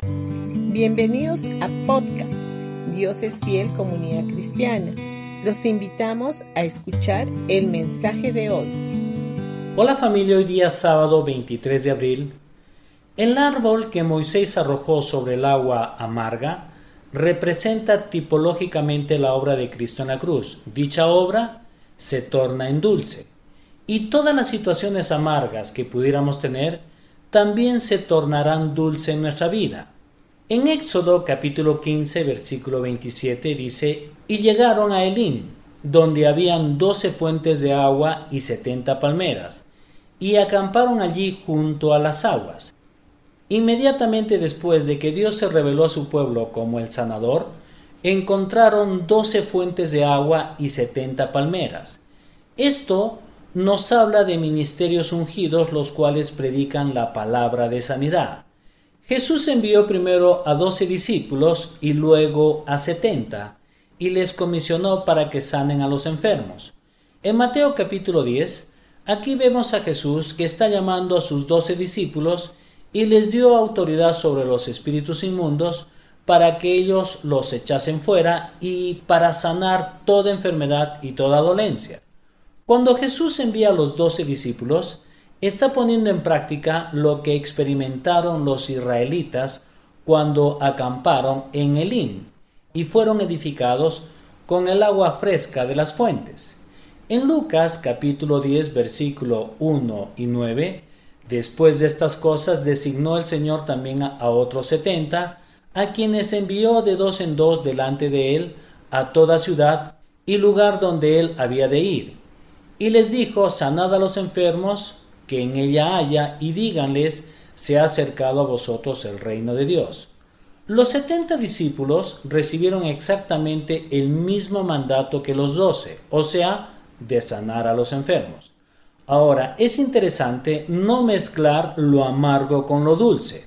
Bienvenidos a podcast Dios es fiel comunidad cristiana. Los invitamos a escuchar el mensaje de hoy. Hola familia, hoy día sábado 23 de abril. El árbol que Moisés arrojó sobre el agua amarga representa tipológicamente la obra de Cristo en la cruz. Dicha obra se torna en dulce. Y todas las situaciones amargas que pudiéramos tener también se tornarán dulce en nuestra vida. En Éxodo capítulo 15 versículo 27 dice, y llegaron a Elín, donde habían doce fuentes de agua y setenta palmeras, y acamparon allí junto a las aguas. Inmediatamente después de que Dios se reveló a su pueblo como el sanador, encontraron doce fuentes de agua y setenta palmeras. Esto nos habla de ministerios ungidos los cuales predican la palabra de sanidad. Jesús envió primero a doce discípulos y luego a setenta, y les comisionó para que sanen a los enfermos. En Mateo capítulo 10, aquí vemos a Jesús que está llamando a sus doce discípulos y les dio autoridad sobre los espíritus inmundos para que ellos los echasen fuera y para sanar toda enfermedad y toda dolencia. Cuando Jesús envía a los doce discípulos, está poniendo en práctica lo que experimentaron los israelitas cuando acamparon en Elín y fueron edificados con el agua fresca de las fuentes. En Lucas capítulo 10 versículo 1 y 9, después de estas cosas designó el Señor también a otros setenta, a quienes envió de dos en dos delante de él a toda ciudad y lugar donde él había de ir. Y les dijo, sanad a los enfermos, que en ella haya y díganles, se ha acercado a vosotros el reino de Dios. Los setenta discípulos recibieron exactamente el mismo mandato que los doce, o sea, de sanar a los enfermos. Ahora, es interesante no mezclar lo amargo con lo dulce.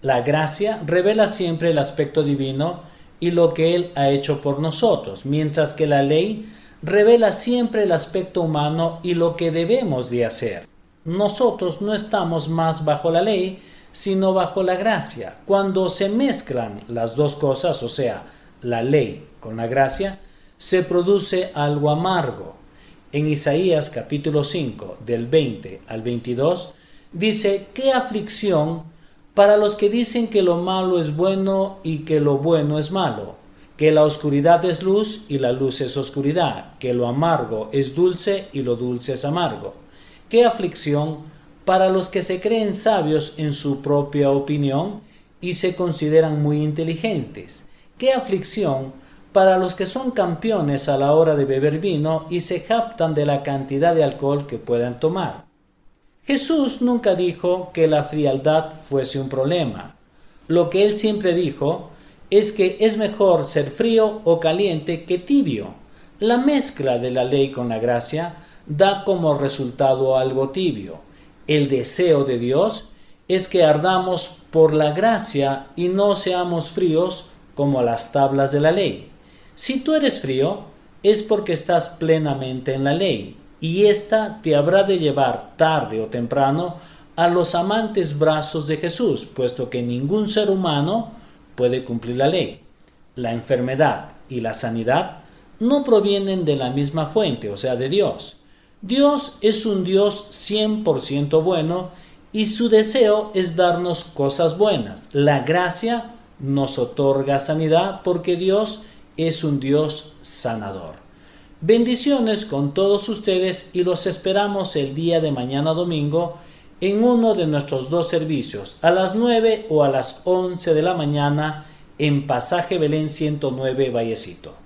La gracia revela siempre el aspecto divino y lo que Él ha hecho por nosotros, mientras que la ley revela siempre el aspecto humano y lo que debemos de hacer nosotros no estamos más bajo la ley, sino bajo la gracia. Cuando se mezclan las dos cosas, o sea, la ley con la gracia, se produce algo amargo. En Isaías capítulo 5, del 20 al 22, dice, qué aflicción para los que dicen que lo malo es bueno y que lo bueno es malo, que la oscuridad es luz y la luz es oscuridad, que lo amargo es dulce y lo dulce es amargo qué aflicción para los que se creen sabios en su propia opinión y se consideran muy inteligentes. Qué aflicción para los que son campeones a la hora de beber vino y se captan de la cantidad de alcohol que puedan tomar. Jesús nunca dijo que la frialdad fuese un problema. Lo que él siempre dijo es que es mejor ser frío o caliente que tibio. La mezcla de la ley con la gracia da como resultado algo tibio. El deseo de Dios es que ardamos por la gracia y no seamos fríos como las tablas de la ley. Si tú eres frío, es porque estás plenamente en la ley, y ésta te habrá de llevar tarde o temprano a los amantes brazos de Jesús, puesto que ningún ser humano puede cumplir la ley. La enfermedad y la sanidad no provienen de la misma fuente, o sea, de Dios. Dios es un Dios 100% bueno y su deseo es darnos cosas buenas. La gracia nos otorga sanidad porque Dios es un Dios sanador. Bendiciones con todos ustedes y los esperamos el día de mañana domingo en uno de nuestros dos servicios, a las 9 o a las 11 de la mañana en Pasaje Belén 109 Vallecito.